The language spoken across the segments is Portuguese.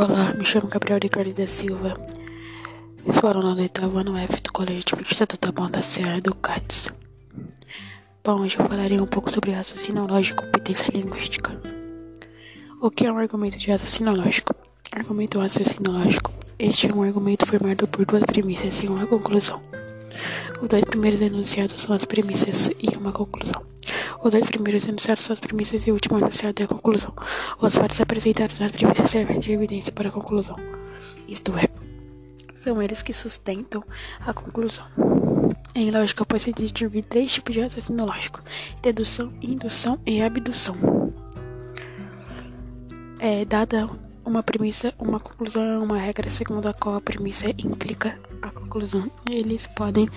Olá, me chamo Gabriel Ricardo da Silva. Sou aluno do oitavo ano F do Colégio de Estatuto da da Serra do CATS. Bom, hoje eu falarei um pouco sobre raciocínio lógico e competência linguística. O que é um argumento de raciocínio lógico? Argumento raciocínio lógico. Este é um argumento formado por duas premissas e uma conclusão. Os dois primeiros enunciados são as premissas e uma conclusão. Os dois primeiros enunciados são as premissas e o último enunciado é a conclusão. Os fatos apresentados nas premissas servem de evidência para a conclusão. Isto é, são eles que sustentam a conclusão. Em lógica, pode-se distinguir três tipos de raciocínio lógico: dedução, indução e abdução. É dada uma premissa, uma conclusão, uma regra segundo a qual a premissa implica a conclusão. Eles podem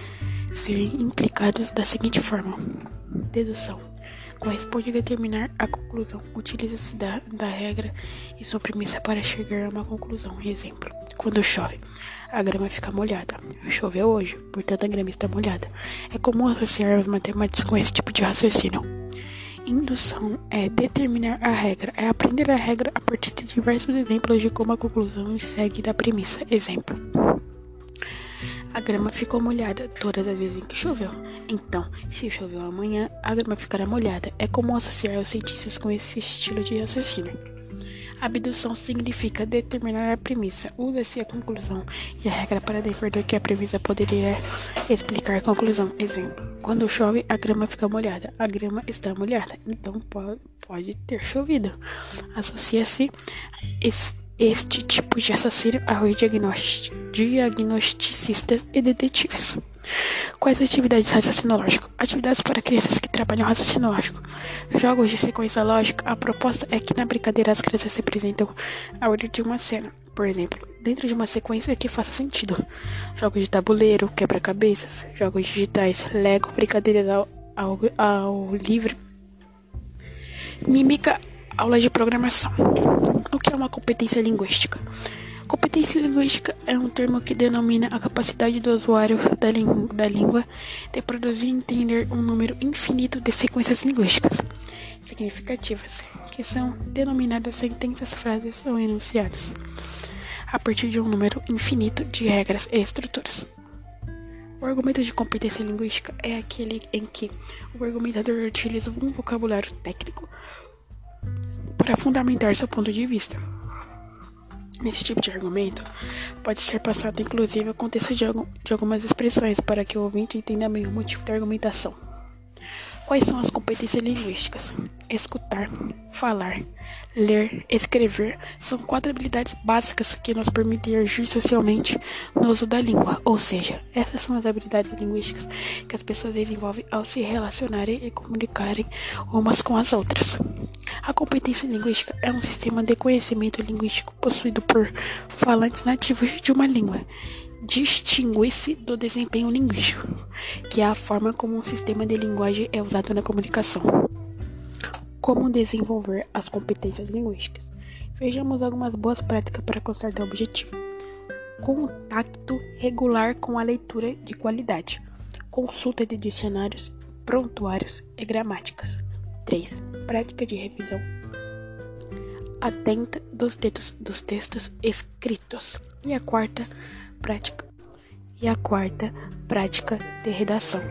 ser implicados da seguinte forma: dedução corresponde a determinar a conclusão. Utiliza-se da, da regra e sua premissa para chegar a uma conclusão. Exemplo: quando chove, a grama fica molhada. Choveu hoje, portanto a grama está molhada. É comum associar os matemáticos com esse tipo de raciocínio. Indução é determinar a regra, é aprender a regra a partir de diversos exemplos de como a conclusão segue da premissa. Exemplo: a grama ficou molhada todas as vezes em que choveu. Então, se choveu amanhã, a grama ficará molhada. É comum associar os cientistas com esse estilo de raciocínio. Abdução significa determinar a premissa. Usa-se a conclusão e a regra para defender que a premissa poderia explicar a conclusão. Exemplo: quando chove, a grama fica molhada. A grama está molhada, então pode ter chovido. Associa-se este tipo de assassino aos diagnosticistas e detetives. Quais atividades de raciocínio lógico? Atividades para crianças que trabalham raciocínio lógico. Jogos de sequência lógica. A proposta é que na brincadeira as crianças representam a ordem de uma cena, por exemplo, dentro de uma sequência que faça sentido. Jogos de tabuleiro, quebra-cabeças, jogos digitais, Lego, brincadeiras ao, ao, ao livre, mímica, aulas de programação. O que é uma competência linguística? Competência linguística é um termo que denomina a capacidade do usuário da, da língua de produzir e entender um número infinito de sequências linguísticas significativas, que são denominadas sentenças, frases ou enunciados, a partir de um número infinito de regras e estruturas. O argumento de competência linguística é aquele em que o argumentador utiliza um vocabulário técnico para fundamentar seu ponto de vista. Nesse tipo de argumento, pode ser passado inclusive o contexto de, algum, de algumas expressões para que o ouvinte entenda bem o motivo da argumentação. Quais são as competências linguísticas? Escutar, falar, ler, escrever são quatro habilidades básicas que nos permitem agir socialmente no uso da língua, ou seja, essas são as habilidades linguísticas que as pessoas desenvolvem ao se relacionarem e comunicarem umas com as outras. A competência linguística é um sistema de conhecimento linguístico possuído por falantes nativos de uma língua. Distingue-se do desempenho linguístico, que é a forma como um sistema de linguagem é usado na comunicação. Como desenvolver as competências linguísticas? Vejamos algumas boas práticas para constatar o objetivo. Contato regular com a leitura de qualidade. Consulta de dicionários, prontuários e gramáticas. 3. Prática de revisão atenta dos textos, dos textos escritos. E a quarta prática e a quarta prática de redação.